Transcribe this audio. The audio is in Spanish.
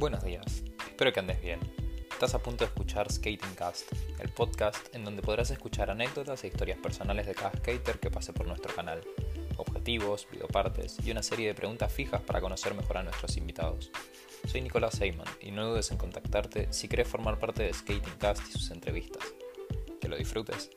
Buenos días, espero que andes bien. Estás a punto de escuchar Skating Cast, el podcast en donde podrás escuchar anécdotas e historias personales de cada skater que pase por nuestro canal, objetivos, videopartes y una serie de preguntas fijas para conocer mejor a nuestros invitados. Soy Nicolás Heyman y no dudes en contactarte si quieres formar parte de Skating Cast y sus entrevistas. Que lo disfrutes.